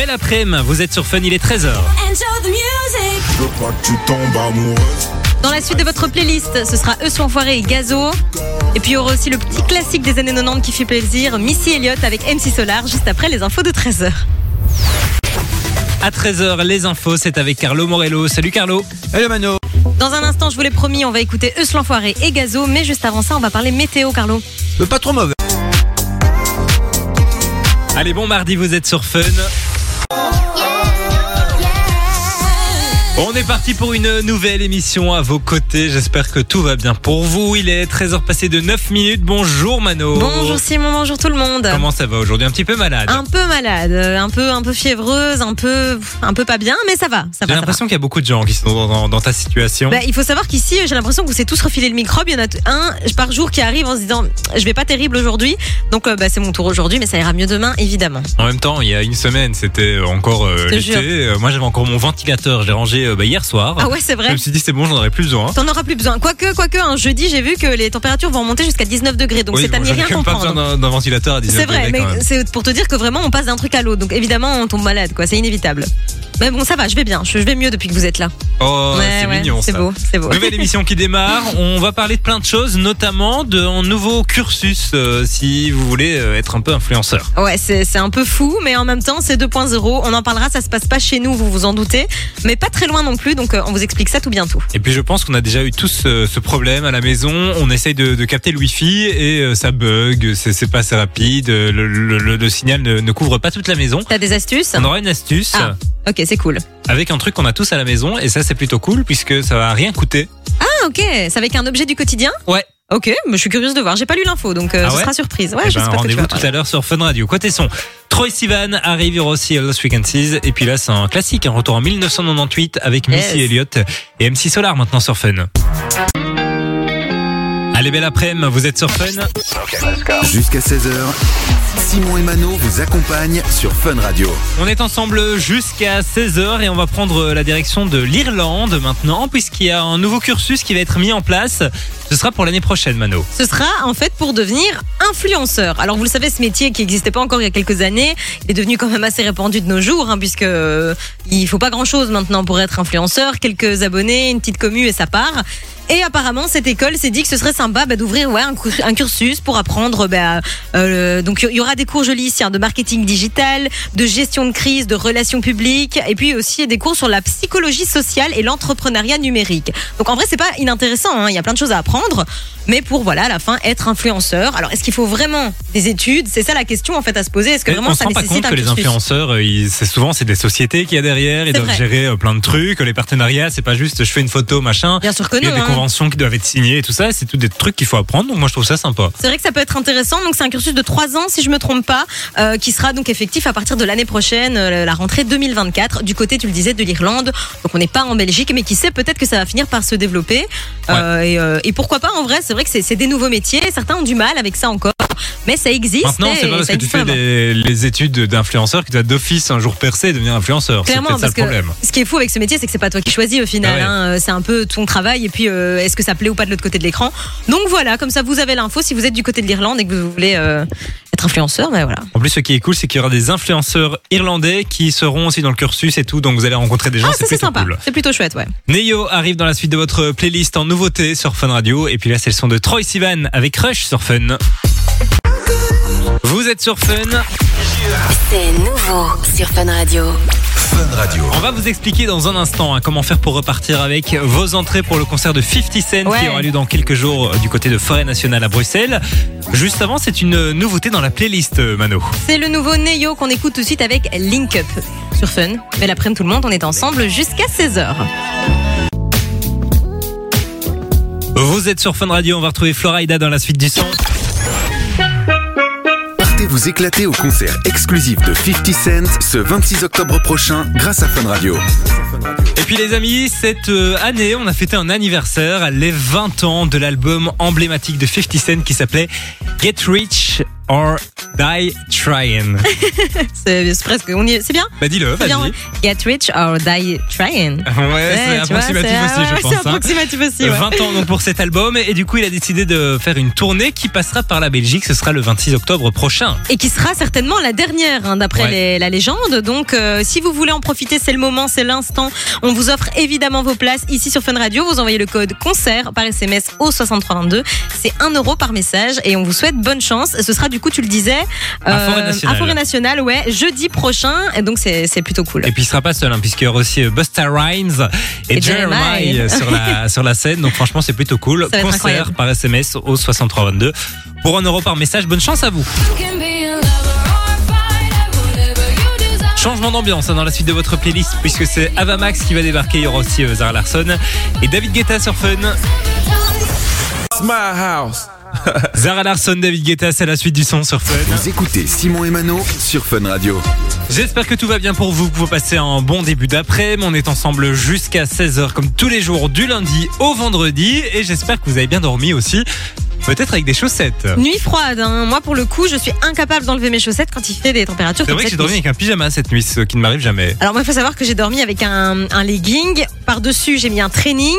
Belle après-midi, vous êtes sur Fun, il est 13h. Je veux pas que tu tombes amoureuse. Dans la suite de votre playlist, ce sera Eux sont enfoirés et Gazo. Et puis il y aura aussi le petit classique des années 90 qui fait plaisir, Missy Elliott avec MC Solar, juste après les infos de 13h. À 13h, les infos, c'est avec Carlo Morello. Salut Carlo. Hello Mano. Dans un instant, je vous l'ai promis, on va écouter Eux sont enfoirés et Gazo. Mais juste avant ça, on va parler météo, Carlo. Euh, Pas trop mauvais. Allez, bon mardi, vous êtes sur Fun. On est parti pour une nouvelle émission à vos côtés. J'espère que tout va bien pour vous. Il est 13h passé de 9 minutes. Bonjour Mano. Bonjour Simon, bonjour tout le monde. Comment ça va aujourd'hui? Un petit peu malade. Un peu malade, un peu, un peu fiévreuse, un peu, un peu pas bien, mais ça va, ça J'ai l'impression qu'il y a beaucoup de gens qui sont dans, dans- dans ta situation. Bah, il faut savoir qu'ici, j'ai l'impression que vous s'est tous refilé le microbe. Il y en a un par jour qui arrive en se disant Je vais pas terrible aujourd'hui. Donc, euh, bah, c'est mon tour aujourd'hui, mais ça ira mieux demain, évidemment. En même temps, il y a une semaine, c'était encore euh, l'été. jure. Euh, Moi, j'avais encore mon ventilateur. Je l'ai rangé euh, bah, hier soir. Ah ouais, c'est Je vrai. me suis dit, c'est bon, j'en aurais plus besoin. T'en auras plus besoin. Quoique, quoique, un jeudi, j'ai vu que les températures vont monter jusqu'à 19 degrés. Donc, Oui, c'est à bon, rien même pas besoin d'un d'un ventilateur à 19 C'est vrai, degrés, mais quand même. c'est pour te dire que vraiment, on passe d'un truc à l'autre. Donc, évidemment, on tombe malade, quoi. C'est inévitable. Mais bon, ça va, je vais bien. Je vais mieux depuis que vous êtes là. Oh, c'est mignon c'est beau, c'est beau. Nouvelle émission qui démarre. On va parler de plein de choses, notamment d'un nouveau cursus euh, si vous voulez euh, être un peu influenceur. Ouais, c'est un peu fou, mais en même temps, c'est 2.0. On en parlera, ça se passe pas chez nous, vous vous en doutez, mais pas très loin non plus, donc euh, on vous explique ça tout bientôt. Et puis je pense qu'on a déjà eu tous ce problème à la maison. On essaye de, de capter le wifi et ça bug, c'est pas assez rapide, le, le- le- le signal ne, ne couvre pas toute la maison. T'as des astuces? On aura une astuce Ah. Ok, c'est cool. avec un truc qu'on a tous à la maison et ça c'est plutôt cool puisque ça va rien coûter. Ah, ok, c'est avec un objet du quotidien Ouais. Ok, mais je suis curieuse de voir. J'ai pas lu l'info, donc euh, Ah ce sera surprise. Ouais, Eh je ben, sais pas Rendez-vous tout à l'heure sur Fun Radio. Côté son, Troy Sivan arrive, aussi Lost Frequencies. Et puis là, c'est un classique, un retour en 1998 avec Missy. Elliott et MC Solar maintenant sur Fun. Allez, belle après-midi, vous êtes sur Fun. Jusqu'à 16h, Simon et Mano vous accompagnent sur Fun Radio. On est ensemble jusqu'à 16h et on va prendre la direction de l'Irlande maintenant, puisqu'il y a un nouveau cursus qui va être mis en place. Ce sera pour l'année prochaine, Mano. Ce sera en fait pour devenir influenceur. Alors vous le savez, ce métier qui n'existait pas encore il y a quelques années, est devenu quand même assez répandu de nos jours, hein, puisque euh, il faut pas grand-chose maintenant pour être influenceur, quelques abonnés, une petite commu et ça part. Et apparemment, cette école s'est dit que ce serait sympa bah, d'ouvrir ouais, un, cursus pour apprendre. Bah, euh, donc il y aura des cours jolis ici hein, de marketing digital, de gestion de crise, de relations publiques, et puis aussi des cours sur la psychologie sociale et l'entrepreneuriat numérique. Donc en vrai, c'est pas inintéressant. hein, Il y a plein de choses à apprendre, mais pour voilà à la fin être influenceur. Alors est-ce qu'il faut vraiment des études? C'est ça la question en fait à se poser. Est-ce que vraiment on se ça rend pas nécessite compte un que les influenceurs, euh, ils- c'est souvent c'est des sociétés qu'il y a derrière, ils doivent vrai. gérer euh, plein de trucs, les partenariats, c'est pas juste je fais une photo machin. Bien sûr que Il y a non. des hein. conventions qui doivent être signées et tout ça, c'est tout des trucs qu'il faut apprendre. Donc moi je trouve ça sympa. C'est vrai que ça peut être intéressant. Donc c'est un cursus de trois ans, si je me trompe pas, euh, qui sera donc effectif à partir de l'année prochaine, euh, la rentrée 2024. Du côté, tu le disais, de l'Irlande. Donc on n'est pas en Belgique, mais qui sait, peut-être que ça va finir par se développer. Euh, et, euh, et pourquoi pas En vrai, c'est vrai que c'est des nouveaux métiers. Certains ont du mal avec ça encore, mais ça existe. Maintenant, c'est pas parce que tu fais les, les études d'influenceur que tu as d'office un jour percé et devenir influenceur. C'est Clairement, peut-être ça parce le que problème. ce qui est fou avec ce métier, c'est que c'est pas toi qui choisis au final. Ah ouais. hein. C'est un peu ton travail et puis euh, est-ce que ça plaît ou pas de l'autre côté de l'écran. Donc voilà, comme ça vous avez l'info si vous êtes du côté de l'Irlande et que vous voulez euh, être influenceur, ben voilà. En plus, ce qui est cool, c'est qu'il y aura des influenceurs irlandais qui seront aussi dans le cursus et tout. Donc vous allez rencontrer des gens, Ah, c'est ça c'est plutôt sympa. cool. C'est plutôt chouette, ouais. Neo arrive dans la suite de votre playlist en nouveauté sur Fun Radio. Et puis là, c'est le son de Troy Sivan avec Rush sur Fun. Vous êtes sur Fun. C'est nouveau sur Fun Radio. Fun Radio. On va vous expliquer dans un instant hein, comment faire pour repartir avec vos entrées pour le concert de 50 Cent Ouais. qui aura lieu dans quelques jours euh, du côté de Forêt Nationale à Bruxelles. Juste avant, c'est une nouveauté dans la playlist, euh, Mano. C'est le nouveau Neo qu'on écoute tout de suite avec Link Up sur Fun. Mais l'après-midi, tout le monde, on est ensemble jusqu'à 16h. Vous êtes sur Fun Radio, on va retrouver Florida dans la suite du son. Partez vous éclater au concert exclusif de 50 Cent ce 26 octobre prochain grâce à Fun Radio. Et puis les amis, cette euh, année, on a fêté un anniversaire, les 20 ans de l'album emblématique de 50 Cent qui s'appelait Get Rich or die trying. C'est presque, on y est- c'est bien. Bah dis-le, vas-y. ouais. Get rich or die trying. Ouais, c'est vois, approximatif aussi, ouais, je pense. C'est hein. approximatif aussi. ouais. 20 ans donc pour cet album et du coup il a décidé de faire une tournée qui passera par la Belgique, ce sera le 26 octobre prochain. Et qui sera certainement la dernière, hein, d'après la légende. Donc, euh, si vous voulez en profiter, c'est le moment, c'est l'instant. On vous offre évidemment vos places ici sur Fun Radio. Vous envoyez le code concert par SMS au 6322. C'est 1 euro par message et on vous souhaite bonne chance. Ce sera du coup, tu le disais, À Forêt Nationale. à Forêt Nationale, ouais, jeudi prochain. Et donc, c'est c'est plutôt cool. Et puis il sera pas seul hein, puisqu'il y aura aussi euh, Busta Rhymes et, Et Jeremiah Jeremiah. sur la, sur la scène. Donc franchement c'est plutôt cool. Ça va être Concert incroyable. par SMS au 6322 pour 1 euro par message. Bonne chance à vous. Changement d'ambiance hein, dans la suite de votre playlist puisque c'est Avamax qui va débarquer. Il y aura aussi euh, Zara Larson et David Guetta sur Fun. My house. Zara Larson, David Guetta, c'est la suite du son sur Fun. Vous écoutez Simon et Mano sur Fun Radio. J'espère que tout va bien pour vous, que vous passez un bon début d'après. On est ensemble jusqu'à 16h comme tous les jours du lundi au vendredi et j'espère que vous avez bien dormi aussi. Peut-être avec des chaussettes. Nuit froide, hein. moi pour le coup, je suis incapable d'enlever mes chaussettes quand il fait des températures C'est comme vrai que j'ai dormi avec un pyjama cette nuit, ce qui ne m'arrive jamais. Alors moi, il faut savoir que j'ai dormi avec un, un legging. Par-dessus, j'ai mis un training.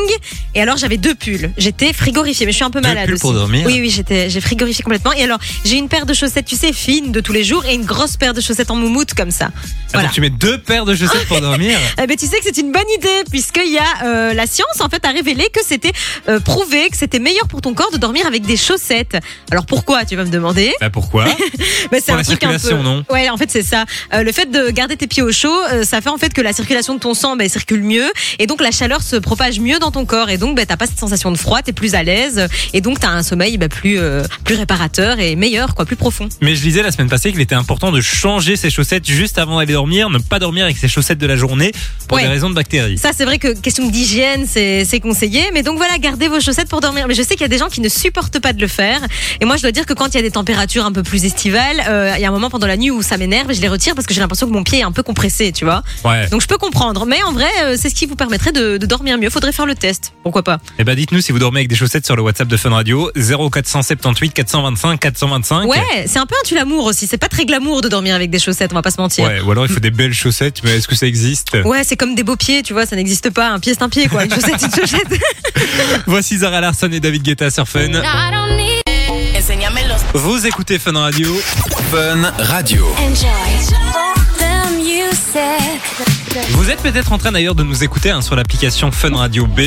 Et alors, j'avais deux pulls. J'étais frigorifiée, mais je suis un peu Deux malade pulls aussi. pour dormir Oui, oui, j'étais, j'ai frigorifié complètement. Et alors, j'ai une paire de chaussettes, tu sais, fines de tous les jours, et une grosse paire de chaussettes en moumoute comme ça. Voilà. Attends, tu mets deux paires de chaussettes pour dormir Eh ben, tu sais que c'est une bonne idée, puisqu'il y a euh, la science en fait a révélé que c'était euh, prouvé que c'était meilleur pour ton corps de dormir avec des chaussettes. Alors pourquoi Tu vas me demander. Bah pourquoi Bah, c'est Pour un la truc un circulation, peu- non Ouais, en fait, c'est ça. Euh, le fait de garder tes pieds au chaud, ça fait en fait que la circulation de ton sang bah, circule mieux et donc la chaleur se propage mieux dans ton corps et donc bah, t'as pas cette sensation de froid, t'es plus à l'aise et donc t'as un sommeil bah, plus euh, plus réparateur et meilleur, quoi, plus profond. Mais je disais la semaine passée qu'il était important de changer ses chaussettes juste avant d'aller dormir, ne pas dormir avec ses chaussettes de la journée pour Ouais. des raisons de bactéries. Ça, c'est vrai que question d'hygiène, c'est conseillé. Mais donc voilà, gardez vos chaussettes pour dormir. Mais je sais qu'il y a des gens qui ne supportent pas de le faire. Et moi, je dois dire que quand il y a des températures un peu plus estivales, euh, il y a un moment pendant la nuit où ça m'énerve et je les retire parce que j'ai l'impression que mon pied est un peu compressé, tu vois. Ouais. Donc je peux comprendre. Mais en vrai, euh, c'est ce qui vous permettrait de, de dormir mieux. Faudrait faire le test. Pourquoi pas Eh ben dites-nous si vous dormez avec des chaussettes sur le WhatsApp de Fun Radio 0478 425 425. Ouais, c'est un peu un tue-l'amour aussi. C'est pas très glamour de dormir avec des chaussettes, on va pas se mentir. Ouais, ou alors il faut des belles chaussettes, mais est-ce que ça existe? Ouais, c'est comme des beaux pieds, tu vois, ça n'existe pas. Un pied, c'est un pied, quoi. Une chaussette, une chaussette. Voici Zara Larson et David Guetta sur Fun. Vous écoutez Fun Radio. Fun Radio. Vous êtes peut-être en train d'ailleurs de nous écouter hein, sur l'application Fun Radio BE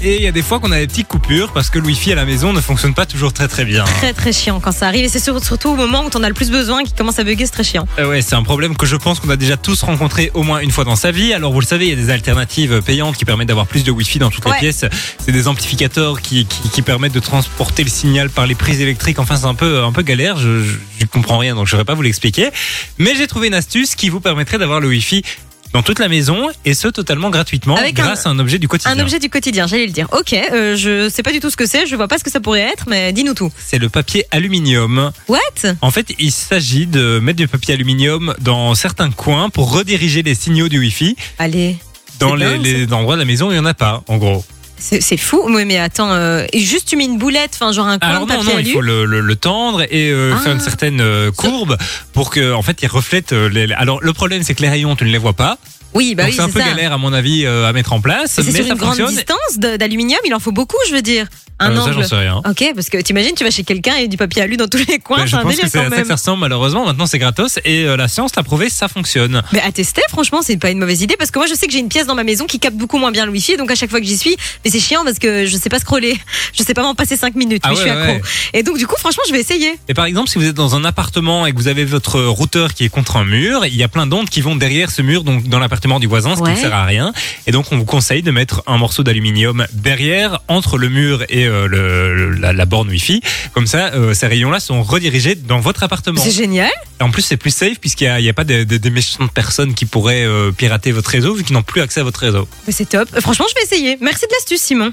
et il y a des fois qu'on a des petites coupures parce que le Wi-Fi à la maison ne fonctionne pas toujours très très bien. très très chiant quand ça arrive et c'est sur- surtout au moment où t'en as le plus besoin qui commence à bugger c'est très chiant Euh, ouais, c'est un problème que je pense qu'on a déjà tous rencontré au moins une fois dans sa vie. Alors vous le savez, il y a des alternatives payantes qui permettent d'avoir plus de Wi-Fi dans toutes Ouais. les pièces. C'est des amplificateurs qui, qui, qui permettent de transporter le signal par les prises électriques. Enfin, c'est un peu un peu galère. Je, je, je comprends rien, donc je saurais pas vous l'expliquer. Mais j'ai trouvé une astuce qui vous permettrait d'avoir le Wi-Fi dans toute la maison et ce totalement gratuitement Avec grâce un- à un objet du quotidien. un objet du quotidien j'allais le dire ok euh, je sais pas du tout ce que c'est je vois pas ce que ça pourrait être mais dis-nous tout C'est le papier aluminium. what? En fait, il s'agit de mettre du papier aluminium dans certains coins pour rediriger les signaux du Wi-Fi allez dans les, dingue, les endroits de la maison où il n'y en a pas, en gros. C'est fou oui mais attends euh, et juste tu mets une boulette enfin genre un coin Alors de non, papier non, il alu faut le, le- le tendre et euh, Ah. faire une certaine euh, courbe pour que, en fait, il reflète. euh, les... Alors le problème, c'est que les rayons, tu ne les vois pas. Oui bah donc oui c'est un peu ça galère à mon avis euh, à mettre en place, Et c'est mais sur ça une grande fonctionne. distance de- d'aluminium il en faut beaucoup je veux dire un Euh, ça, angle j'en sais rien. ok parce que t'imagines tu vas chez quelqu'un et du papier alu dans tous les coins Mais c'est je un pense que délire c'est à quand ça que même ça ressemble malheureusement. Maintenant, c'est gratos et euh, la science l'a prouvé, ça fonctionne. Mais à tester, franchement, c'est pas une mauvaise idée parce que moi je sais que j'ai une pièce dans ma maison qui capte beaucoup moins bien le wifi donc à chaque fois que j'y suis, mais c'est chiant parce que je sais pas scroller, je sais pas m'en passer 5 minutes, Ah mais je suis accro. ouais. Et donc du coup, franchement, je vais essayer. Et par exemple, si vous êtes dans un appartement et que vous avez votre routeur qui est contre un mur, il y a plein d'ondes qui vont derrière ce mur, donc dans l'appartement du voisin, ce qui Ouais. ne sert à rien. Et donc, on vous conseille de mettre un morceau d'aluminium derrière, entre le mur et euh, le, la, la borne Wi-Fi. Comme ça, euh, ces rayons-là sont redirigés dans votre appartement. C'est génial. Et en plus, c'est plus safe puisqu'il n'y a, pas de- de- des méchantes personnes qui pourraient euh, pirater votre réseau vu qu'ils n'ont plus accès à votre réseau. Mais c'est top. Franchement, je vais essayer. Merci de l'astuce, Simon.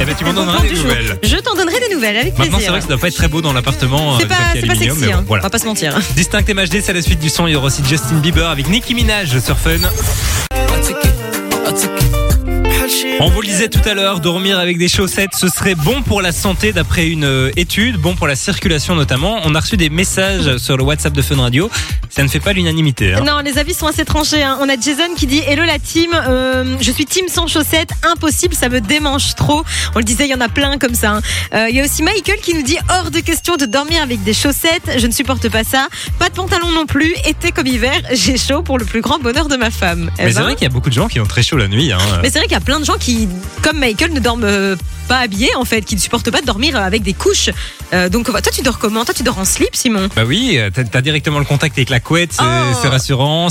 Eh ben, tu m'en donneras des nouvelles. Je t'en donnerai des nouvelles avec plaisir. Maintenant, c'est vrai que ça doit pas être très beau dans l'appartement. C'est pas, sexy, bon, hein. voilà. on va pas se mentir. Distinct MHD, c'est la suite du son. Il y aura aussi Justin Bieber avec Nicki Minaj sur Fun. I took it, I took it. On vous le disait tout à l'heure, dormir avec des chaussettes, ce serait bon pour la santé d'après une euh, étude, bon pour la circulation notamment. On a reçu des messages sur le WhatsApp de Fun Radio. Ça ne fait pas l'unanimité. hein. Non, les avis sont assez tranchés. hein. On a Jason qui dit Hello la team, euh, je suis team sans chaussettes, impossible, ça me démange trop. On le disait, il y en a plein comme ça. hein. Euh, Il y a aussi Michael qui nous dit hors de question de dormir avec des chaussettes, je ne supporte pas ça. Pas de pantalon non plus, été comme hiver, j'ai chaud pour le plus grand bonheur de ma femme. Eh Mais c'est ben, vrai qu'il y a beaucoup de gens qui ont très chaud la nuit. mais c'est vrai qu'il y a plein de gens qui, comme Michael, ne dorment pas habillés en fait, qui ne supportent pas de dormir avec des couches. Euh, donc toi tu dors comment? Toi tu dors en slip Simon? Bah oui, t'as t'as directement le contact avec la couette, c'est Oh. rassurant.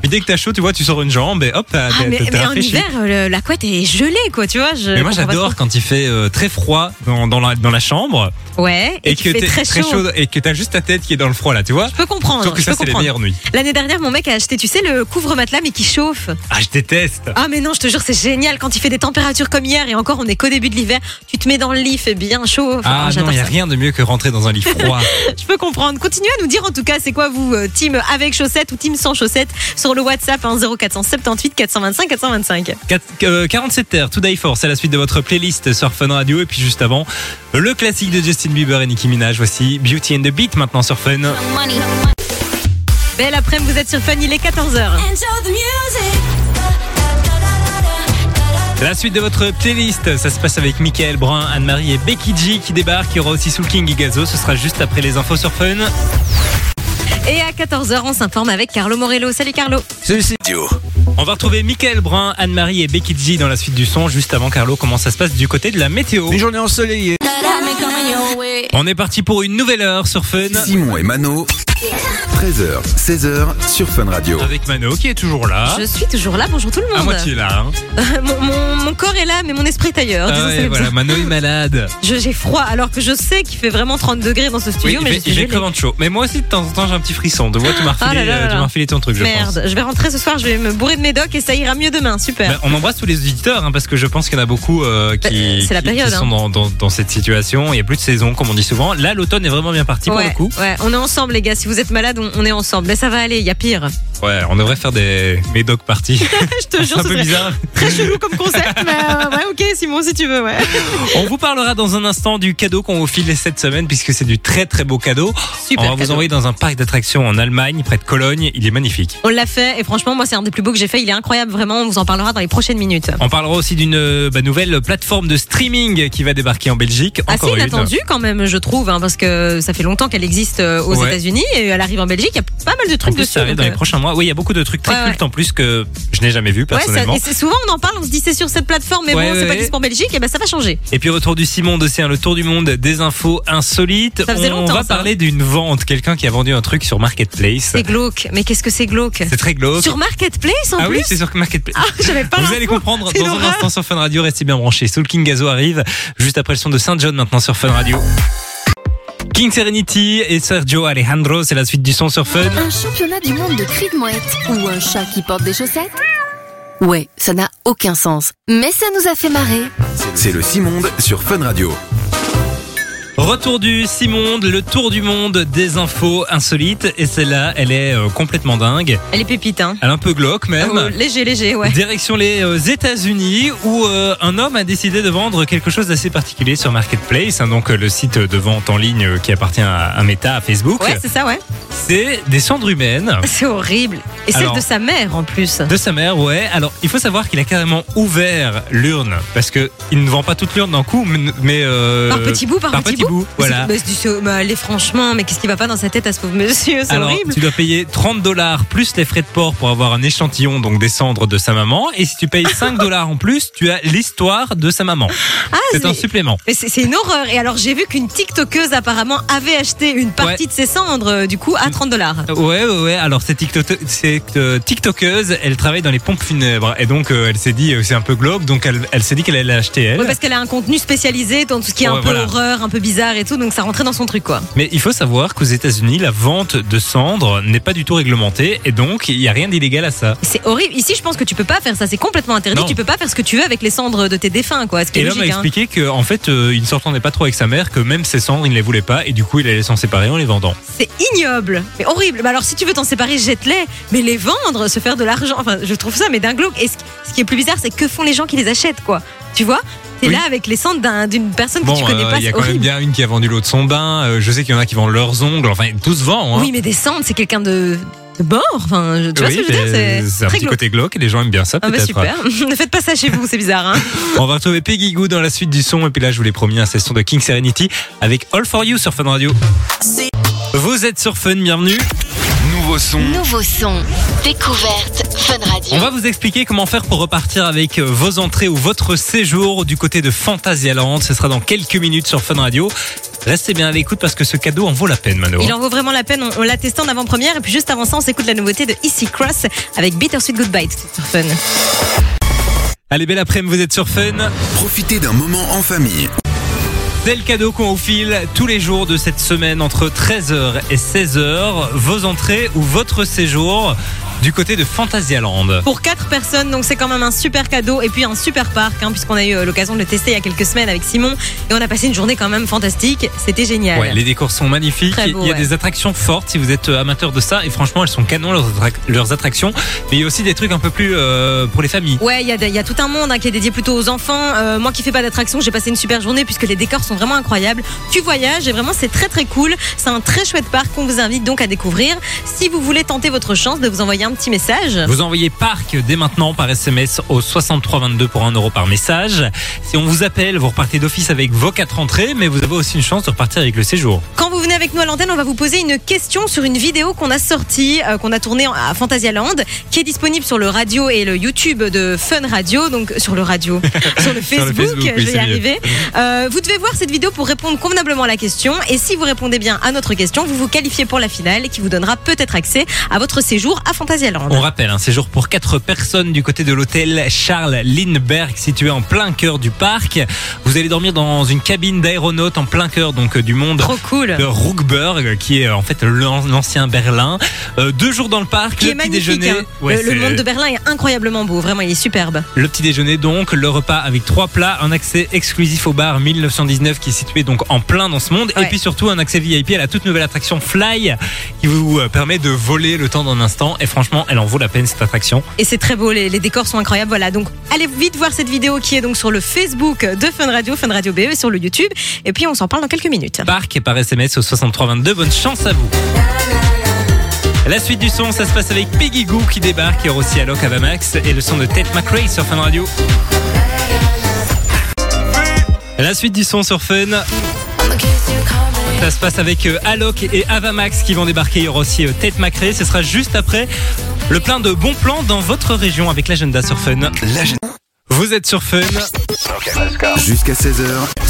Puis dès que t'as chaud, tu vois, tu sors une jambe et hop, t'as- Ah, mais, mais en hiver, euh, le- la couette est gelée quoi, tu vois. Je Mais moi j'adore quand il fait euh, très froid dans, dans, la, dans la chambre. Ouais, et, que t'es très chaud. et que t'as juste ta tête qui est dans le froid là, tu vois. Je peux comprendre. Je trouve que ça c'est les meilleures nuits. L'année dernière, mon mec a acheté, tu sais, le couvre-matelas mais qui chauffe. Ah je déteste. Ah mais non, je te jure, c'est génial quand il fait des températures comme hier et encore on est qu'au début de l'hiver. Tu te mets dans le lit, fait bien chaud. Enfin, Ah non, il y a ça. rien de mieux que rentrer dans un lit froid. Je peux comprendre. Continuez à nous dire en tout cas, c'est quoi vous, euh, team avec chaussettes ou team sans chaussettes sur le WhatsApp hein, 0478 425 425. 4, euh, 47 terres, Today Force, c'est la suite de votre playlist sur Fun Radio. Et puis juste avant, le classique de Justin Bieber et Nicki Minaj. Voici Beauty and the Beat maintenant sur Fun. Belle après-midi, vous êtes sur Fun, il est 14h. La suite de votre playlist, ça se passe avec Michael Brun, Anne-Marie et Becky G qui débarquent. Il y aura aussi Soul King et Gazo. Ce sera juste après les infos sur Fun. Et à 14h, on s'informe avec Carlo Morello. Salut Carlo. Radio. On va retrouver Michael Brun, Anne-Marie et Becky G dans la suite du son. Juste avant, Carlo, comment ça se passe du côté de la météo Une journée ensoleillée. On est parti pour une nouvelle heure sur Fun. Simon et Mano. 13h, 16h sur Fun Radio. Avec Mano qui est toujours là. Je suis toujours là. Bonjour tout le À monde. moitié là. hein. mon, mon- mon corps est là, mais mon esprit est ailleurs. Ah disons ça ouais, comme voilà, ça. Mano est malade. Je- J'ai froid, alors que je sais qu'il fait vraiment 30 degrés dans ce Oui, studio, mais je suis il fait gelée. crevant de chaud. Mais moi aussi, de temps en temps, j'ai un petit frisson. De vois, tu m'as Ah refilé, là là euh, là tu là. m'as refilé ton truc, je pense. Merde, je vais rentrer ce soir, je vais me bourrer de médocs et ça ira mieux demain. Super. Ben, on embrasse tous les auditeurs hein, parce que je pense qu'il y en a beaucoup euh, qui, c'est la qui- période, qui sont dans, dans- dans cette situation. Il n'y a plus de saison, comme on dit souvent. Là, l'automne est vraiment bien parti pour le coup. ouais, on est ensemble les gars. Si vous êtes malade, on, on est ensemble. Mais ça va aller, il y a pire. Ouais, on devrait faire des médocs parties. Je te C'est jure, un ce peu bizarre. très chelou comme concept. mais euh, ouais, ok, Simon, si tu veux, ouais. On vous parlera dans un instant du cadeau qu'on vous file cette semaine puisque c'est du très très beau cadeau. Super. on va vous envoyer dans un parc d'attractions en Allemagne, près de Cologne. Il est magnifique. On l'a fait et franchement, moi, c'est un des plus beaux que j'ai fait. Il est incroyable, vraiment. On vous en parlera dans les prochaines minutes. On parlera aussi d'une euh, bah, nouvelle plateforme de streaming qui va débarquer en Belgique. Assez Encore inattendue quand même, je trouve, hein, parce que ça fait longtemps qu'elle existe euh, aux Ouais. États-Unis et elle arrive en Belgique. Il y a pas mal de trucs dessus. ça arrive dans les prochains mois. Oui, il y a beaucoup de trucs très Ouais, ouais. cultes en plus que je n'ai jamais vu Ouais, ça- personnellement. et c'est souvent on en parle, on se dit c'est sur cette plateforme, mais Ouais, bon, c'est ouais, pas ouais. dispo en Belgique, et ben ça va changer. Et puis retour du Simon d'Océan, le tour du monde des infos insolites. Ça faisait On longtemps, va ça. parler d'une vente, quelqu'un qui a vendu un truc sur Marketplace. C'est glauque, mais qu'est-ce que c'est glauque? C'est très glauque. Sur Marketplace en ah plus? oui, c'est sur Marketplace. Ah, j'avais pas Vous allez comprendre dans un instant sur Fun Radio. Restez bien branchés. Soul King Gazo arrive juste après le son de Saint John maintenant sur Fun Radio. King Serenity et Sergio Alejandro, c'est la suite du son sur Fun. Un championnat du monde de cris de mouette ou un chat qui porte des chaussettes Ouais, ça n'a aucun sens. Mais ça nous a fait marrer. C'est le Simonde sur Fun Radio. Retour du Simonde, le tour du monde des infos insolites. Et celle-là, elle est euh, complètement dingue. Elle est pépite, hein. Elle est un peu glauque même. Oh, léger, léger, ouais. Direction les euh, États-Unis où euh, un homme a décidé de vendre quelque chose d'assez particulier sur Marketplace, hein, donc le site de vente en ligne qui appartient à, à Meta, à Facebook. Ouais, c'est ça, ouais. C'est des cendres humaines C'est horrible. Et celle Alors- de sa mère en plus. de sa mère, ouais. Alors, il faut savoir qu'il a carrément ouvert l'urne parce que il ne vend pas toute l'urne d'un coup, mais, mais, euh, Par petit bout, par, par petit, petit bout, voilà. Mais allez, franchement, mais qu'est-ce qui va pas dans sa tête à ce pauvre monsieur C'est Alors, horrible. tu dois payer 30 dollars plus les frais de port pour avoir un échantillon donc des cendres de sa maman. Et si tu payes 5 dollars en plus, tu as l'histoire de sa maman. Ah, C'est un supplément. Mais c'est une horreur. Et alors, j'ai vu qu'une TikTokeuse apparemment avait acheté une partie de ses cendres, euh, du coup, à 30 dollars. Ouais, ouais, ouais. Alors, cette, TikTok- cette, euh, TikTokeuse, elle travaille dans les pompes funèbres. Et donc, euh, elle s'est dit, euh, c'est un peu glauque. Donc, elle, elle s'est dit qu'elle allait l'acheter elle. Ouais, parce qu'elle a un contenu spécialisé dans tout ce qui est Ouais, un peu voilà. horreur, un peu bizarre. Bizarre et tout, donc ça rentrait dans son truc quoi. Mais il faut savoir qu'aux États-Unis, la vente de cendres n'est pas du tout réglementée et donc il n'y a rien d'illégal à ça. C'est horrible. Ici, je pense que tu peux pas faire ça. C'est complètement interdit. Non. Tu peux pas faire ce que tu veux avec les cendres de tes défunts, quoi. Ce qui Et l'homme a hein. expliqué qu'en fait, euh, il ne s'entendait pas trop avec sa mère, que même ses cendres, il ne les voulait pas et du coup, il allait s'en séparer en les vendant. C'est ignoble, mais horrible. Bah alors, si tu veux t'en séparer, jette-les. Mais les vendre, se faire de l'argent, enfin, je trouve ça, mais d'un glauque. Et ce qui est plus bizarre, c'est que font les gens qui les achètent, quoi. Tu vois? T'es Oui. là avec les cendres d'un- d'une personne Bon, que tu connais euh, pas. il y a quand même bien une qui a vendu l'eau de son bain. euh, je sais qu'il y en a qui vendent leurs ongles. Enfin, tout se vend. Hein. Oui, mais des cendres, c'est quelqu'un de, de mort. Enfin, je- tu vois Oui, ce que je veux dire C'est un petit glauque. côté glauque et les gens aiment bien ça Ah bah super. ne faites pas ça chez vous, c'est bizarre. Hein. On va retrouver Peggy Goo dans la suite du son et puis là je vous l'ai promis un session de King Serenity avec All For You sur Fun Radio. Vous êtes sur Fun, bienvenue. Nouveau son. Nouveau son. Découverte Fun Radio. On va vous expliquer comment faire pour repartir avec vos entrées ou votre séjour du côté de Fantasyland. Ce sera dans quelques minutes sur Fun Radio. Restez bien à l'écoute parce que ce cadeau en vaut la peine, Mano. Il en vaut vraiment la peine. On, on l'a testé en avant-première. Et puis juste avant ça, on s'écoute la nouveauté de Easy Cross avec Bittersweet Goodbye. sur Fun. Allez, belle après-midi, vous êtes sur Fun. Profitez d'un moment en famille. Le cadeau qu'on vous file tous les jours de cette semaine entre 13h et 16h. Vos entrées ou votre séjour du côté de Fantasyland. Pour quatre personnes, donc c'est quand même un super cadeau et puis un super parc, hein, puisqu'on a eu euh, l'occasion de le tester il y a quelques semaines avec Simon et on a passé une journée quand même fantastique. C'était génial. Ouais, les décors sont magnifiques. Beau, il y a ouais. des attractions fortes si vous êtes euh, amateur de ça. Et franchement, elles sont canons leurs, attrac- leurs attractions. Mais il y a aussi des trucs un peu plus euh, pour les familles. Ouais, il y, a de- il y a tout un monde hein, qui est dédié plutôt aux enfants. Euh, moi qui fais pas d'attraction, j'ai passé une super journée puisque les décors sont vraiment incroyables. Tu voyages et vraiment c'est très très cool. C'est un très chouette parc qu'on vous invite donc à découvrir. Si vous voulez tenter votre chance de vous envoyer un petit message. Vous envoyez parc dès maintenant par SMS au 6322 pour 1 euro par message. Si on vous appelle, vous repartez d'office avec vos quatre entrées, mais vous avez aussi une chance de repartir avec le séjour. Quand vous venez avec nous à l'antenne, on va vous poser une question sur une vidéo qu'on a sortie, euh, qu'on a tournée en- à Fantasyland, qui est disponible sur le radio et le YouTube de Fun Radio, donc sur le radio, sur le Facebook, Facebook, oui, je vais y mieux. arriver. Euh, vous devez voir cette vidéo pour répondre convenablement à la question, et si vous répondez bien à notre question, vous vous qualifiez pour la finale, qui vous donnera peut-être accès à votre séjour à On rappelle, un séjour pour quatre personnes du côté de l'hôtel Charles Lindbergh, situé en plein cœur du parc. Vous allez dormir dans une cabine d'aéronaute en plein cœur donc euh, du monde. Trop cool. de Rookburg, qui est euh, en fait l'an- l'ancien Berlin. Euh, deux jours dans le parc, Qui le est petit déjeuner. hein. Ouais, le, monde de Berlin est incroyablement beau, vraiment, il est superbe. Le petit déjeuner donc, le repas avec trois plats, un accès exclusif au bar 1919 qui est situé donc en plein dans ce monde et puis surtout un accès VIP à la toute nouvelle attraction Fly qui vous euh, permet de voler le temps d'un instant et franchement elle en vaut la peine cette attraction. Et c'est très beau, les, les décors sont incroyables. Voilà, donc allez vite voir cette vidéo qui est donc sur le Facebook de Fun Radio, Fun Radio BE et sur le YouTube. Et puis on s'en parle dans quelques minutes. Parc par SMS au 6322, bonne chance à vous. La suite du son, ça se passe avec Peggy Goo qui débarque et aussi Alok Avamax et le son de Ted McRae sur Fun Radio. La suite du son sur Fun. Ça se passe avec euh, Alok et Avamax qui vont débarquer. Il y aura aussi euh, Ted McRae. Ce sera juste après le plein de bons plans dans votre région avec l'agenda sur Fun. Vous êtes sur Fun Jusqu'à 16h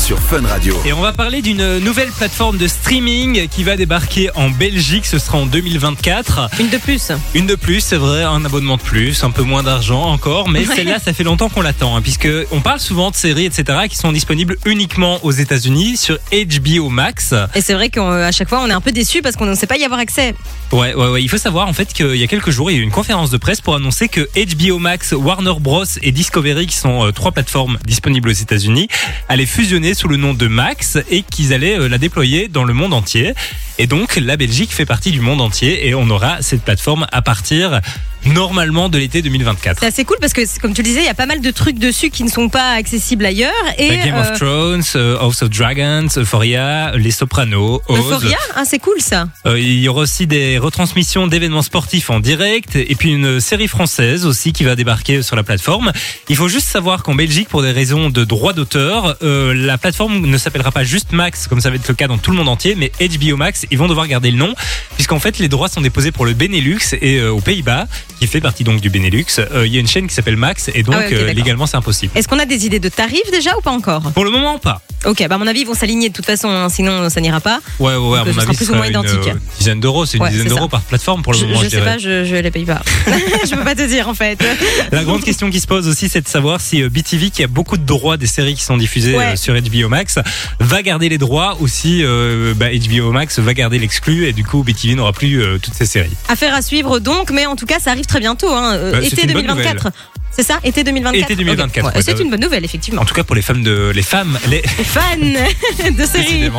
sur Fun Radio. et on va parler d'une nouvelle plateforme de streaming qui va débarquer en Belgique. Ce sera en 2024. Une de plus. Une de plus, c'est vrai, un abonnement de plus, un peu moins d'argent encore, mais Ouais. celle-là, ça fait longtemps qu'on l'attend, hein, puisque on parle souvent de séries, etc., qui sont disponibles uniquement aux États-Unis sur HBO Max. Et c'est vrai qu'à chaque fois on est un peu déçu parce qu'on ne sait pas y avoir accès. Ouais, ouais, ouais. Il faut savoir en fait qu'il y a quelques jours, il y a eu une conférence de presse pour annoncer que HBO Max, Warner Bros et Discovery, qui sont euh, trois plateformes disponibles aux États-Unis, allaient fusionner sous le nom de Max et qu'ils allaient euh, la déployer dans le monde entier. Et donc la Belgique fait partie du monde entier et on aura cette plateforme à partir normalement de l'été 2024. C'est assez cool parce que comme tu le disais, il y a pas mal de trucs dessus qui ne sont pas accessibles ailleurs. Et Game euh, of Thrones, euh, House of Dragons, Euphoria, Les Sopranos, Oz. Euphoria, ah, c'est cool ça. Euh, il y aura aussi des retransmissions d'événements sportifs en direct et puis une série française aussi qui va débarquer sur la plateforme. Il faut juste savoir qu'en Belgique, pour des raisons de droit d'auteur, euh, la plateforme ne s'appellera pas juste Max comme ça va être le cas dans tout le monde entier, mais HBO Max ils vont devoir garder le nom, puisqu'en fait, les droits sont déposés pour le Benelux et euh, aux Pays-Bas, qui fait partie donc du Benelux. euh, Il y a une chaîne qui s'appelle Max, et donc Ah ouais, euh, légalement, c'est impossible. Est-ce qu'on a des idées de tarifs déjà ou pas encore? Pour le moment, pas. Ok, bah à mon avis, ils vont s'aligner de toute façon, hein, sinon ça n'ira pas. Ouais, ouais, ouais, à mon avis, plus ou moins une identique. euh, dizaine d'euros. C'est une Ouais, dizaine d'euros par plateforme pour le Je, moment, je je sais dirais. pas, je, je les paye pas. je peux pas te dire en fait. La grande question qui se pose aussi, c'est de savoir si BTV, qui a beaucoup de droits des séries qui sont diffusées Ouais. sur HBO Max, va garder les droits ou si euh, bah, HBO Max va garder l'exclu et du coup BTV n'aura plus euh, toutes ces séries. Affaire à suivre donc, mais en tout cas, ça arrive très bientôt. Hein. euh, Bah, été une bonne 2024. C'est ça? Été 2024 Été 2024, Ok. Ouais, ouais, c'est bah, une bonne nouvelle, effectivement. En tout cas pour les femmes de les femmes, les Les fans de séries.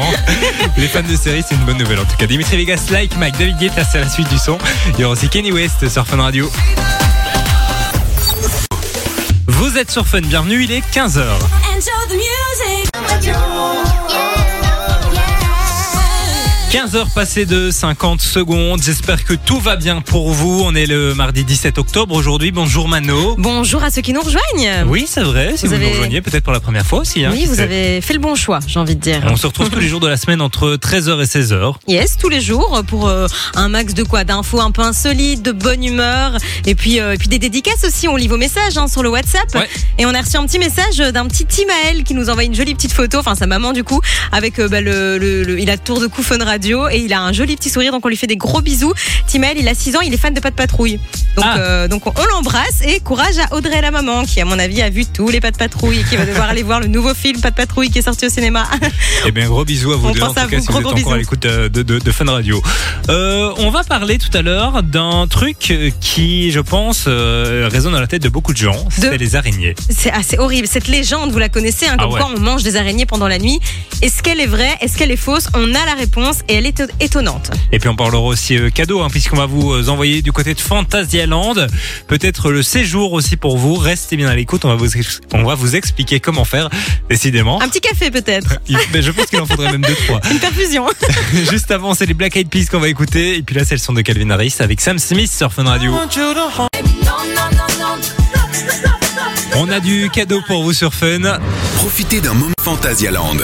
les fans de séries, c'est une bonne nouvelle en tout cas. Dimitri Vegas, Like Mike, David Guetta, c'est la suite du son. Il y aura aussi Kenny West sur Fun Radio. Vous êtes sur Fun, bienvenue, il est 15h. Enjoy the music. 15h passées de 50 secondes. J'espère que tout va bien pour vous. On est le mardi 17 octobre aujourd'hui. Bonjour Mano. Bonjour à ceux qui nous rejoignent. Oui, c'est vrai. Si Vous vous, avez- nous rejoignez, peut-être pour la première fois aussi. hein, Oui, vous sait. avez fait le bon choix, j'ai envie de dire. On se retrouve tous les jours de la semaine entre 13h et 16h. Yes, tous les jours pour euh, un max de quoi? D'infos un peu insolites, de bonne humeur et puis euh, et puis des dédicaces aussi. On lit vos messages hein, sur le WhatsApp Ouais. et on a reçu un petit message d'un petit Timaël qui nous envoie une jolie petite photo, enfin sa maman du coup, avec euh, bah, le, le- le- il a tour de cou Fun Radio et il a un joli petit sourire donc on lui fait des gros bisous. Timaël, il a 6 ans, il est fan de Pas de Patrouille. Donc Ah. euh, donc on, on l'embrasse et courage à Audrey la maman qui à mon avis a vu tous les Pas de Patrouille et qui va devoir aller voir le nouveau film Pas de Patrouille qui est sorti au cinéma. Eh bien, gros bisous à vous On deux. pense En tout à cas, vous. si Gros, vous êtes gros encore à bisous. l'écoute euh, de, de- de Fun Radio. Euh, on va parler tout à l'heure d'un truc qui, je pense, euh, résonne dans la tête de beaucoup de gens. C'est les araignées. C'est assez horrible. Cette légende, vous la connaissez, hein, Ah comme ouais. quoi on mange des araignées pendant la nuit. Est-ce qu'elle est vraie? Est-ce qu'elle est fausse? On a la réponse et elle est éto- étonnante. Et puis on parlera aussi euh, cadeau, hein, puisqu'on va vous euh, envoyer du côté de Fantasyland. Peut-être le séjour aussi pour vous. Restez bien à l'écoute. On va vous, on va vous expliquer comment faire, décidément. Un petit café peut-être. Mais je pense qu'il en faudrait même deux, trois. Une perfusion. Juste avant, c'est les Black Eyed Peas qu'on va écouter. Et puis là, c'est le son de Calvin Harris avec Sam Smith sur Fun Radio. On a du cadeau pour vous sur Fun. Profitez d'un moment Fantasyland.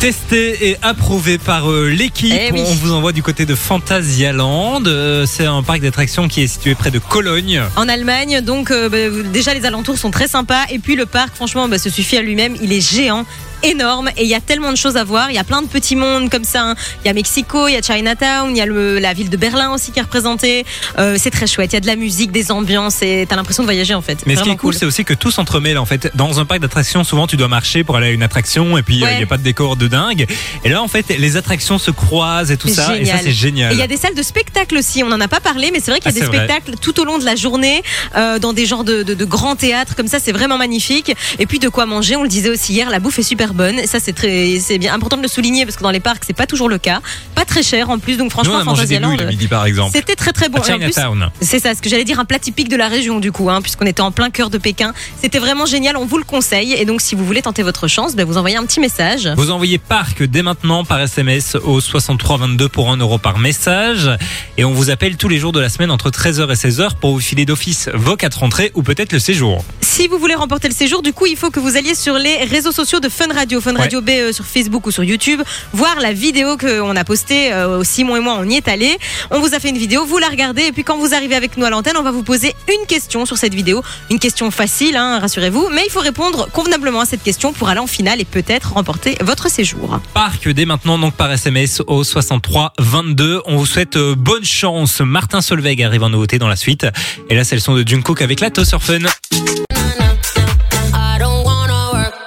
Testé et approuvé par euh, l'équipe. Eh oui. On vous envoie du côté de Fantasyland. Euh, c'est un parc d'attractions qui est situé près de Cologne. En Allemagne, donc euh, bah, déjà les alentours sont très sympas. Et puis le parc, franchement, bah, se suffit à lui-même. Il est géant. Énorme et il y a tellement de choses à voir. Il y a plein de petits mondes comme ça. hein. Il y a Mexico, il y a Chinatown, il y a le- la ville de Berlin aussi qui est représentée. Euh, c'est très chouette. Il y a de la musique, des ambiances et t'as l'impression de voyager en fait. Mais ce qui est cool, c'est aussi que tout s'entremêle en fait. Dans un parc d'attractions, souvent tu dois marcher pour aller à une attraction et puis euh, il Ouais. n'y a pas de décor de dingue. Et là en fait, les attractions se croisent et tout ça. Et ça génial. c'est génial. Et il y a des salles de spectacle aussi, on n'en a pas parlé, mais c'est vrai qu'il y a Ah, des vrai. spectacles tout au long de la journée, euh, dans des genres de, de, de grands théâtres comme ça, c'est vraiment magnifique. Et puis de quoi manger, on le disait aussi hier, la bouffe est super bonne. Et ça, c'est très, c'est bien important de le souligner parce que dans les parcs, c'est pas toujours le cas. Pas très cher en plus, donc Nous franchement, on a mangé des Fantasyland, nouilles le midi par exemple. c'était très très bon. À Et en plus, Chinatown. c'est ça, ce que j'allais dire, un plat typique de la région du coup, hein, puisqu'on était en plein cœur de Pékin. C'était vraiment génial, on vous le conseille. Et donc, si vous voulez tenter votre chance, ben, vous envoyez un petit message. Vous envoyez parc dès maintenant par SMS au 6322 pour 1 euro par message. Et on vous appelle tous les jours de la semaine entre 13h et 16h pour vous filer d'office vos quatre entrées ou peut-être le séjour. Si vous voulez remporter le séjour, du coup, il faut que vous alliez sur les réseaux sociaux de Fun Radio, Fun Ouais. Radio B euh, sur Facebook ou sur YouTube, voir la vidéo qu'on a postée. euh, Simon et moi, on y est allés. On vous a fait une vidéo, vous la regardez, et puis quand vous arrivez avec nous à l'antenne, on va vous poser une question sur cette vidéo. Une question facile, hein, rassurez-vous, mais il faut répondre convenablement à cette question pour aller en finale et peut-être remporter votre séjour. Parc dès maintenant donc par SMS au 63 22. On vous souhaite euh, bonne chance. Martin Solveig arrive en nouveauté dans la suite. Et là c'est le son de Jungkook avec la sur Fun.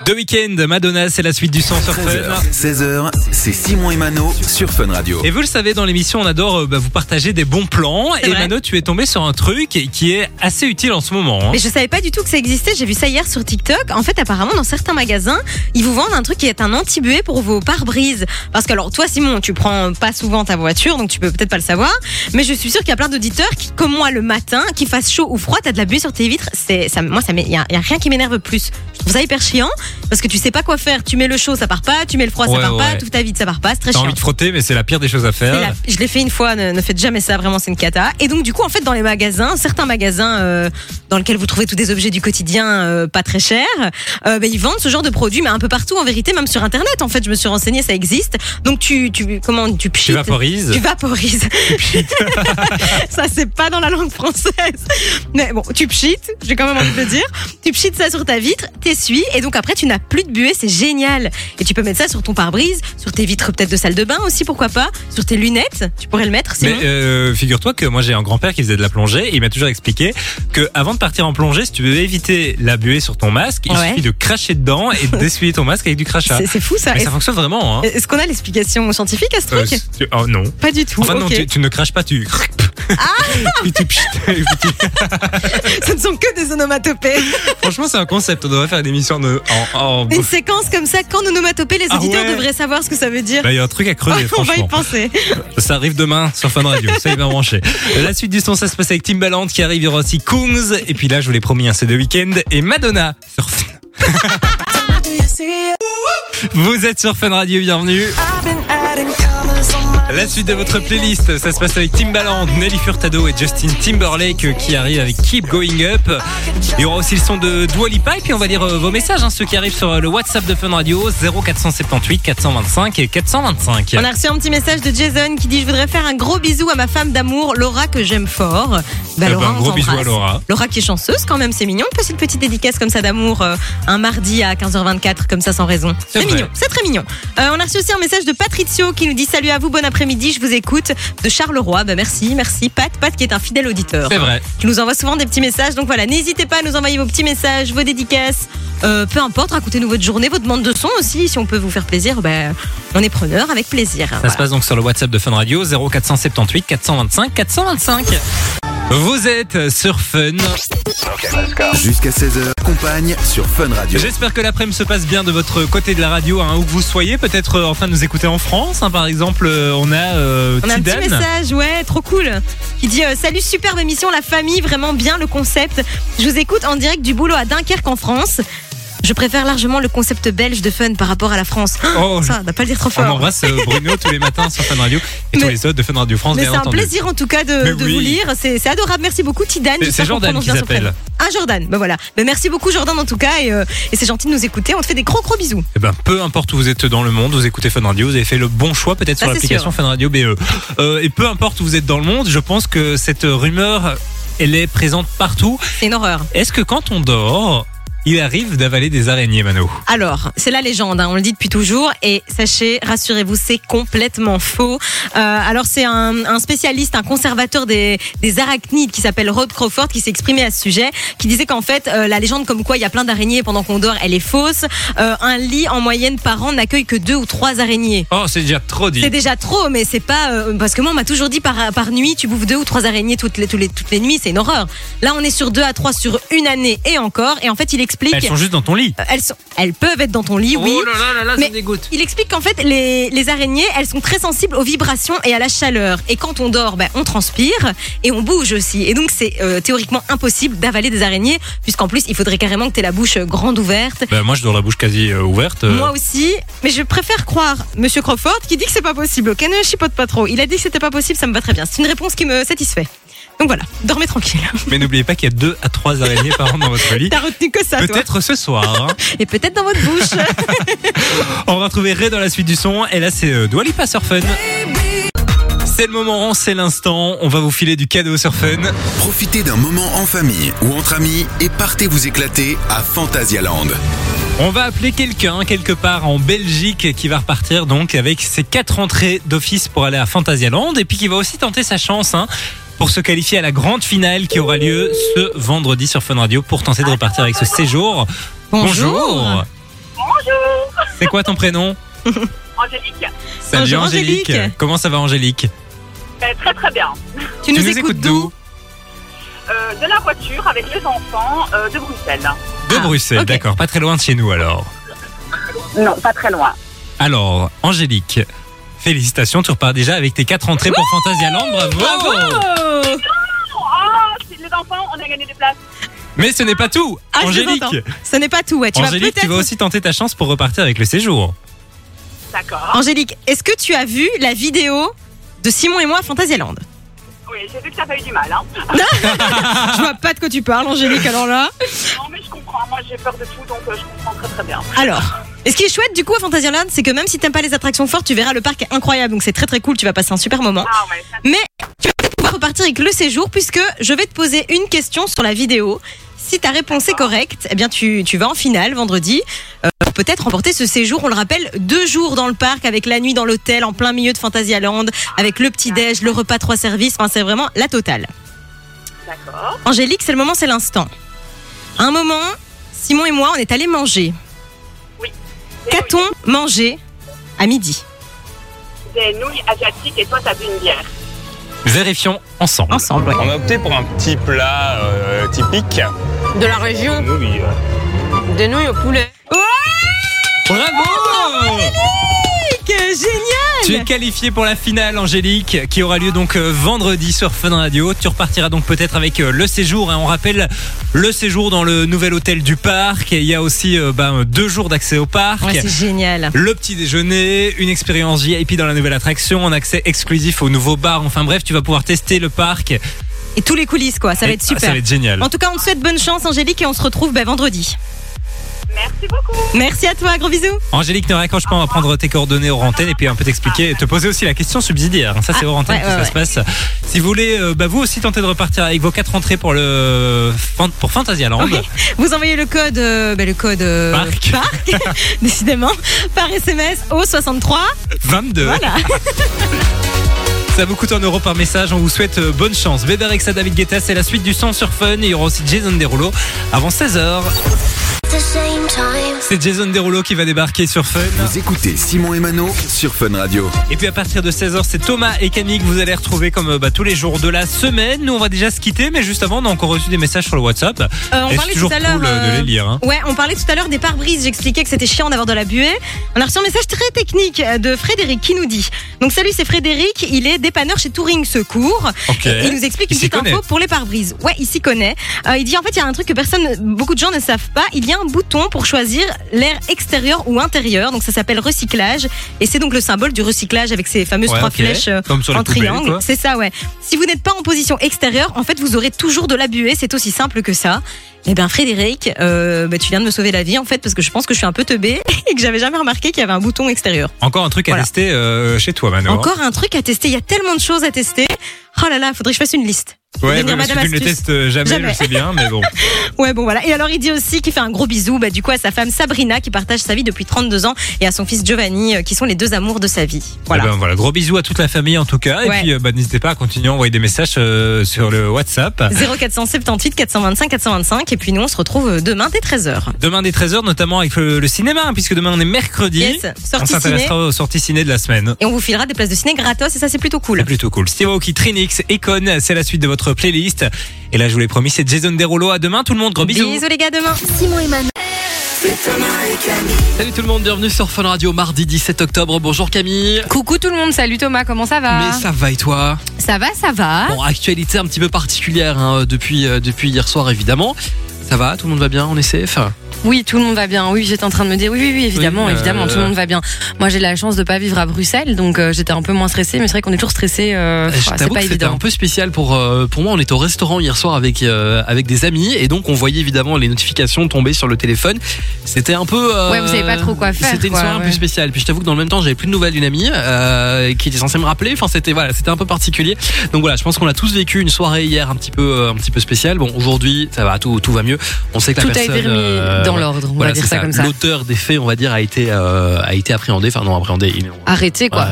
The Weeknd, Madonna, c'est la suite du son sur 13h, Fun. 16h, c'est Simon et Mano sur Fun Radio. Et vous le savez, dans l'émission, on adore euh, bah, vous partager des bons plans. Et vrai. Mano, tu es tombé sur un truc qui est assez utile en ce moment. hein. Mais je savais pas du tout que ça existait. J'ai vu ça hier sur TikTok. En fait, apparemment, dans certains magasins, ils vous vendent un truc qui est un anti-buée pour vos pare-brises. Parce que alors, toi, Simon, tu prends pas souvent ta voiture, donc tu peux peut-être pas le savoir. Mais je suis sûre qu'il y a plein d'auditeurs qui, comme moi, le matin, qu'il fasse chaud ou froid, t'as de la buée sur tes vitres. C'est, ça, moi, ça, m'est- y a, y a rien qui m'énerve plus. Je trouve ça hyper chiant. Parce que tu sais pas quoi faire. Tu mets le chaud, ça part pas. Tu mets le froid, ça Ouais, part pas. ouais. Tout ta vite, ça part pas. C'est très T'as chiant. envie de frotter, mais c'est la pire des choses à faire. la- Je l'ai fait une fois, ne, ne faites jamais ça, vraiment c'est une cata. Et donc du coup en fait dans les magasins, certains magasins euh, dans lesquels vous trouvez tous des objets du quotidien euh, pas très chers, euh, ben, ils vendent ce genre de produits mais un peu partout en vérité, même sur internet en fait, je me suis renseignée, ça existe. Donc tu tu comment tu Tu pchites, vaporises. tu vaporises. ça c'est pas dans la langue française. Mais bon, tu pchites, j'ai quand même envie de le dire. Tu pchites ça sur ta vitre, t'essuies et donc après tu n'as plus de buée, c'est génial. Et tu peux mettre ça sur ton pare-brise, sur tes vitres peut-être de salle de bain aussi, pourquoi pas, sur tes lunettes, tu pourrais le mettre Mais euh, figure-toi que moi j'ai un grand-père qui faisait de la plongée et il m'a toujours expliqué que avant de partir en plongée, si tu veux éviter la buée sur ton masque, il Ouais. suffit de cracher dedans et d'essuyer ton masque avec du crachat. C'est fou ça. Mais ça fonctionne vraiment. Hein. est-ce qu'on a l'explication scientifique à ce Euh, truc oh non. Pas du tout. Enfin non, tu, tu ne craches pas, tu. Tu- Ce ne sont que des onomatopées. Franchement, c'est un concept. On devrait faire une émission de- en. Une séquence comme ça, qu'en onomatopée, les Ah auditeurs ouais. devraient savoir ce que ça veut dire. Bah, il y a un truc à creuser, On va y franchement. penser. Ça arrive demain sur Fun Radio. Ça, il va brancher. La suite du son, ça se passe avec Timbaland qui arrive. Il y aura aussi Kungs. Et puis là, je vous l'ai promis, hein, c'est de week-end. Et Madonna sur Fun. Vous êtes sur Fun Radio, bienvenue. La suite de votre playlist, ça se passe avec Timbaland, Nelly Furtado et Justin Timberlake qui arrivent avec Keep Going Up. Il y aura aussi le son de Dua Lipa et puis on va lire euh, vos messages, hein, ceux qui arrivent sur euh, le WhatsApp de Fun Radio 0478 425 et 425. On a reçu un petit message de Jason qui dit Je voudrais faire un gros bisou à ma femme d'amour, Laura, que j'aime fort. Bah, Eh ben, Laura, on gros bisous à. Laura. Laura qui est chanceuse quand même, c'est mignon. Une petite petite dédicace comme ça d'amour euh, un mardi à 15h24, comme ça sans raison. C'est mignon, c'est très mignon. Euh, on a reçu aussi un message de Patricio qui nous dit Salut à vous, bon après-midi, je vous écoute. De Charleroi, bah merci, merci. Pat, Pat qui est un fidèle auditeur. C'est vrai. qui nous envoie souvent des petits messages. Donc voilà, n'hésitez pas à nous envoyer vos petits messages, vos dédicaces. Euh, peu importe, racontez-nous votre journée, votre demande de son aussi. Si on peut vous faire plaisir, ben, on est preneur avec plaisir. Ça Voilà. se passe donc sur le WhatsApp de Fun Radio 0478 425 425. Vous êtes sur Fun. Jusqu'à 16h, compagne sur Fun Radio. J'espère que l'après-midi se passe bien de votre côté de la radio, hein, où que vous soyez. Peut-être euh, en train de nous écouter en France. hein, par exemple, euh, on a euh, On a un petit message, ouais, trop cool. Qui dit euh, Salut, superbe émission, la famille, vraiment bien le concept. Je vous écoute en direct du boulot à Dunkerque en France. Je préfère largement le concept belge de fun par rapport à la France. Oh, Ça, on va pas le dire trop on fort. embrasse euh, Bruno tous les matins sur Fun Radio et tous les autres de Fun Radio France, Mais c'est un entendu. plaisir en tout cas de, Mais de oui. vous lire. C'est adorable. Merci beaucoup, Tidane. C'est- Jordan qui s'appelle. Ah, Jordan. Ben voilà. Ben merci beaucoup, Jordan, en tout cas. Et, euh, et c'est gentil de nous écouter. On te fait des gros, gros bisous. Eh ben, peu importe où vous êtes dans le monde, vous écoutez Fun Radio, vous avez fait le bon choix peut-être sur c'est l'application. Fun Radio BE. Euh, et peu importe où vous êtes dans le monde, je pense que cette rumeur, elle est présente partout. C'est une horreur. Est-ce que quand on dort, il arrive d'avaler des araignées, Mano Alors, c'est la légende, hein, on le dit depuis toujours, et sachez, rassurez-vous, c'est complètement faux. Euh, alors, c'est un, un spécialiste, un conservateur des, des arachnides qui s'appelle Rod Crawford qui s'est exprimé à ce sujet, qui disait qu'en fait, euh, la légende comme quoi il y a plein d'araignées pendant qu'on dort, elle est fausse. Euh, un lit en moyenne par an n'accueille que deux ou trois araignées. Oh, c'est déjà trop dit. C'est déjà trop, mais c'est pas euh, parce que moi on m'a toujours dit par par nuit tu bouffes deux ou trois araignées toutes les toutes les toutes les nuits, c'est une horreur. Là on est sur deux à trois sur une année et encore. Et en fait il explique. Elles sont juste dans ton lit. Elles sont, elles peuvent être dans ton lit, oui. Oh là là là là, Mais- ça dégoûte. Il explique qu'en fait, les, les araignées, elles sont très sensibles aux vibrations et à la chaleur. Et quand on dort, ben, on transpire et on bouge aussi. Et donc, c'est euh, théoriquement impossible d'avaler des araignées, puisqu'en plus, il faudrait carrément que tu aies la bouche euh, grande ouverte. Bah, moi, je dors la bouche quasi euh, ouverte. euh. Moi aussi, mais je préfère croire Monsieur Crawford qui dit que c'est pas possible. Ok, ne chipote pas trop. Il a dit que c'était pas possible, ça me va très bien. C'est une réponse qui me satisfait. Donc voilà, dormez tranquille. Mais n'oubliez pas qu'il y a deux à trois araignées par an dans votre lit. T'as retenu que ça. Peut-être ce soir. hein. Et peut-être dans votre bouche. On va retrouver Ray dans la suite du son. Et là, c'est euh, Dua Lipa sur Fun. C'est le moment, c'est l'instant. On va vous filer du cadeau sur Fun. Profitez d'un moment en famille ou entre amis et partez vous éclater à Phantasialand. On va appeler quelqu'un quelque part en Belgique qui va repartir donc avec ses quatre entrées d'office pour aller à Phantasialand et puis qui va aussi tenter sa chance hein, pour se qualifier à la grande finale qui aura lieu ce vendredi sur Fun Radio pour tenter de repartir avec ce séjour. Bonjour. C'est quoi ton prénom Angélique. Salut Bonjour, Angélique. Angélique. Comment ça va Angélique Euh, très très bien. Tu nous, écoutes d'où Euh, de la voiture avec les enfants euh, de Bruxelles. De Ah, Bruxelles, d'accord, pas très loin de chez nous alors. Non, pas très loin. Alors, Angélique, félicitations, tu repars déjà avec tes quatre entrées pour Phantasialand, bravo Bravo Oh, c'est les enfants, on a gagné des places. Mais ce n'est pas tout. Ah, Angélique. Ce n'est pas tout. Ouais. Tu vas Angélique, tu peut-être. vas aussi tenter ta chance pour repartir avec le séjour. D'accord. Angélique, est-ce que tu as vu la vidéo de Simon et moi à Phantasialand Oui, j'ai vu que ça pas eu du mal. Hein. Je vois pas de quoi tu parles, Angélique. Alors là. Non, mais je comprends. Moi, j'ai peur de tout, donc euh, je comprends très très bien. Alors. Et ce qui est chouette du coup à Fantasyland, c'est que même si t'aimes pas les attractions fortes, tu verras le parc est incroyable, donc c'est très très cool, tu vas passer un super moment. Ah ouais, ça, Mais tu vas pouvoir repartir avec le séjour puisque je vais te poser une question sur la vidéo. Si ta réponse est correcte, eh bien tu, tu vas en finale vendredi. Euh, pour peut-être remporter ce séjour, on le rappelle, deux jours dans le parc avec la nuit dans l'hôtel en plein milieu de Fantasyland, avec le petit déj, le repas trois services. Enfin, c'est vraiment la totale. d'accord. Angélique, c'est le moment, c'est l'instant. À un moment, Simon et moi, on est allés manger. Des Qu'a-t-on mangé à midi nouilles- Des nouilles asiatiques et toi, t'as bu une bière. Vérifions ensemble. Ensemble, ouais. On a opté pour un petit plat euh, typique. De la région, Oui, euh, des nouilles au poulet. Bravo Génial Tu es qualifié pour la finale, Angélique, qui aura lieu donc euh, vendredi sur Fun Radio. Tu repartiras donc peut-être avec euh, le séjour. hein. On rappelle le séjour dans le nouvel hôtel du parc. Et il y a aussi euh, ben, deux jours d'accès au parc. Ouais, c'est génial. le petit déjeuner, une expérience VIP dans la nouvelle attraction, un accès exclusif au nouveau bar. Enfin bref, tu vas pouvoir tester le parc. Et tous les coulisses, quoi. Ça va être super. Ça va être génial. En tout cas, on te souhaite bonne chance, Angélique, et on se retrouve ben, vendredi. Merci beaucoup. Merci à toi, gros bisous. Angélique, ne raccroche pas, on va prendre tes coordonnées hors antenne et puis un peu t'expliquer, te poser aussi la question subsidiaire. Ça, c'est Ah, hors antenne ouais, que ouais, ça ouais. se passe. Si vous voulez, euh, bah, vous aussi tenter de repartir avec vos quatre entrées pour le pour Fantasyland. Oui. Vous envoyez le code, euh, ben, le code euh, Parc. décidément, par SMS au 63. 22. Voilà. Ça vous coûte un euro par message. On vous souhaite bonne chance. Bébé Rexa, David Guetta, c'est la suite du son sur Fun. Il y aura aussi Jason Derulo avant 16h. C'est Jason Derulo qui va débarquer sur Fun. Vous écoutez Simon et Mano sur Fun Radio. Et puis à partir de 16h, c'est Thomas et Camille que vous allez retrouver comme euh, bah, tous les jours de la semaine. Nous, on va déjà se quitter, mais juste avant, on a encore reçu des messages sur le WhatsApp. Euh, on parlait tout toujours à l'heure. cool euh, de euh, les lire. hein. Ouais, on parlait tout à l'heure des pare-brises. J'expliquais que c'était chiant d'avoir de la buée. On a reçu un message très technique de Frédéric qui nous dit. Donc salut, c'est Frédéric. Il est dépanneur chez Touring Secours. Ok. Et il nous explique Il une petite connaît. info pour les pare-brises. Ouais, il s'y connaît. Euh, il dit en fait, il y a un truc que personne, beaucoup de gens ne savent pas. Il y a un bouton pour choisir l'air extérieur ou intérieur. Donc ça s'appelle recyclage. Et c'est donc le symbole du recyclage avec ces fameuses Ouais, trois flèches euh, Comme sur les en triangle. C'est ça, ouais. Si vous n'êtes pas en position extérieure, en fait, vous aurez toujours de la buée. C'est aussi simple que ça. Eh bien, Frédéric, euh, bah, tu viens de me sauver la vie, en fait, parce que je pense que je suis un peu teubé et que j'avais jamais remarqué qu'il y avait un bouton extérieur. Encore un truc à Voilà. tester euh, chez toi, Mano. Encore un truc à tester. Il y a tellement de choses à tester. Oh là là, faudrait que je fasse une liste. Ouais, mais parce que tu ne le testes euh, jamais, Jamais. je sais bien, mais bon. Ouais, bon voilà. Et alors, il dit aussi qu'il fait un gros bisou, bah, du coup, à sa femme Sabrina, qui partage sa vie depuis 32 ans, et à son fils Giovanni, euh, qui sont les deux amours de sa vie. Voilà. Eh ben, voilà, gros bisous à toute la famille en tout cas. Et puis euh, bah, n'hésitez pas à continuer à envoyer des messages euh, sur le WhatsApp. 0478 425 425. Et puis, nous, on se retrouve demain dès 13h. Demain dès 13h, notamment avec le, le cinéma, hein, puisque demain on est mercredi. Yes, on sortie ciné. s'intéressera aux sorties ciné de la semaine. Et on vous filera des places de ciné gratos, et ça, c'est plutôt cool. C'est plutôt cool. Steve Aoki, Trinix, Econ, c'est la suite de votre playlist. Et là, je vous l'ai promis, c'est Jason Derulo. À demain, tout le monde. Gros bisous. Bisous, les gars, demain. Simon et Mano. Salut tout le monde, bienvenue sur Fun Radio mardi 17 octobre. Bonjour Camille. Coucou tout le monde, salut Thomas, comment ça va Mais ça va et toi? Ça va, ça va. Bon, actualité un petit peu particulière hein, depuis, euh, depuis hier soir évidemment. Ça va, tout le monde va bien, on est safe Oui, tout le monde va bien. Oui, j'étais en train de me dire oui, oui, oui, évidemment, Oui, euh, évidemment, tout le monde va bien. Moi, j'ai la chance de pas vivre à Bruxelles, donc euh, j'étais un peu moins stressée, mais c'est vrai qu'on est toujours stressé. Euh, c'est pas évident. un peu spécial pour, euh, pour moi. On était au restaurant hier soir avec, euh, avec des amis et donc on voyait évidemment les notifications tomber sur le téléphone. C'était un peu. euh, Ouais, vous savez pas trop quoi faire, C'était une soirée un peu spéciale. Puis je t'avoue que dans le même temps, j'avais plus de nouvelles d'une amie euh, qui était censée me rappeler. Enfin, c'était voilà, c'était un peu particulier. Donc voilà, je pense qu'on a tous vécu une soirée hier un petit peu, euh, un petit peu spéciale. Bon, aujourd'hui, ça va, tout, tout va mieux. On sait que Tout la personne. Dans l'ordre, on Voilà, va dire ça, comme ça. L'auteur des faits, on va dire, a été, euh, a été appréhendé. Enfin, non, appréhendé. il- Arrêtez quoi.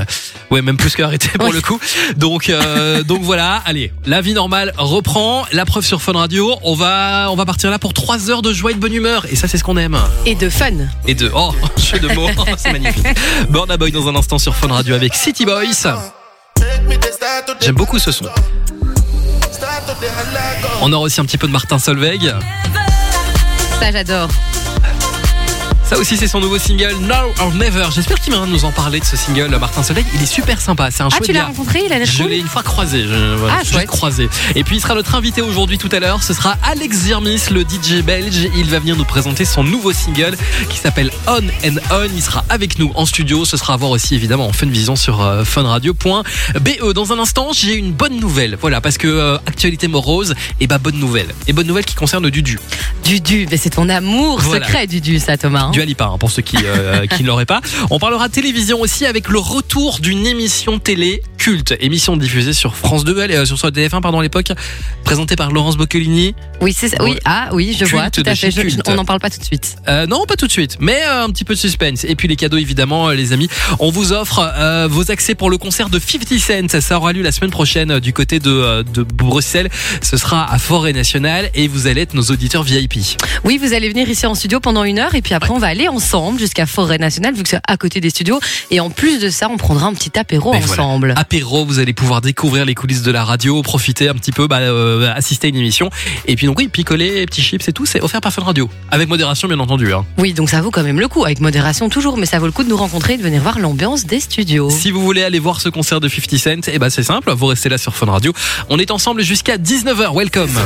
Ouais, même plus qu'arrêté pour Oui. le coup. Donc, euh, donc voilà. Allez, la vie normale reprend. La preuve sur Fun Radio. On va, on va partir là pour 3 heures de joie et de bonne humeur. Et ça, c'est ce qu'on aime. Et de fun. Et de, oh, jeu de mots, c'est magnifique. Burna Boy dans un instant sur Fun Radio avec City Boys. J'aime beaucoup ce son. On aura aussi un petit peu de Martin Solveig. Ça, j'adore. Ça aussi, c'est son nouveau single Now or Never. J'espère qu'il va nous en parler de ce single, Martin Soleil. Il est super sympa. C'est un Ah, chouette tu l'as rencontré Il a l'air Je cool l'ai une fois croisé. Je, voilà, Ah, juste chouette. croisé. Et puis il sera notre invité aujourd'hui tout à l'heure. Ce sera Alex Zirmis, le DJ belge. Il va venir nous présenter son nouveau single qui s'appelle On and On. Il sera avec nous en studio. Ce sera à voir aussi évidemment en Funvision sur euh, funradio.be. Dans un instant, j'ai une bonne nouvelle. Voilà, parce que euh, actualité morose, et bah bonne nouvelle. Et bonne nouvelle qui concerne Dudu. Dudu, mais c'est ton amour Voilà. secret, Dudu, ça, Thomas. hein. Du Alipa, hein, pour ceux qui, euh, qui ne l'auraient pas. On parlera télévision aussi avec le retour d'une émission télé culte. Émission diffusée sur France 2, euh, sur TF1 pardon, à l'époque, présentée par Laurence Boccolini. Oui, c'est ça. Oui, ah oui, je vois, tout à fait. Je- on n'en parle pas tout de suite. Euh, non, pas tout de suite, mais euh, un petit peu de suspense. Et puis les cadeaux, évidemment, euh, les amis. On vous offre vos accès pour le concert de 50 Cent. Ça aura lieu la semaine prochaine du côté de, de Bruxelles. Ce sera à Forêt Nationale et vous allez être nos auditeurs VIP. Oui, vous allez venir ici en studio pendant une heure et puis après on va aller ensemble jusqu'à Forêt Nationale vu que c'est à côté des studios. Et en plus de ça, on prendra un petit apéro voilà. Apéro, vous allez pouvoir découvrir les coulisses de la radio, profiter un petit peu, bah, euh, assister à une émission. Et puis donc oui, picoler, petits chips et tout, c'est offert par Fun Radio. Avec modération, bien entendu. hein. Oui, donc ça vaut quand même le coup, avec modération toujours, mais ça vaut le coup de nous rencontrer et de venir voir l'ambiance des studios. Si vous voulez aller voir ce concert de 50 Cent, eh ben c'est simple, vous restez là sur Fun Radio. On est ensemble jusqu'à 19h. Welcome.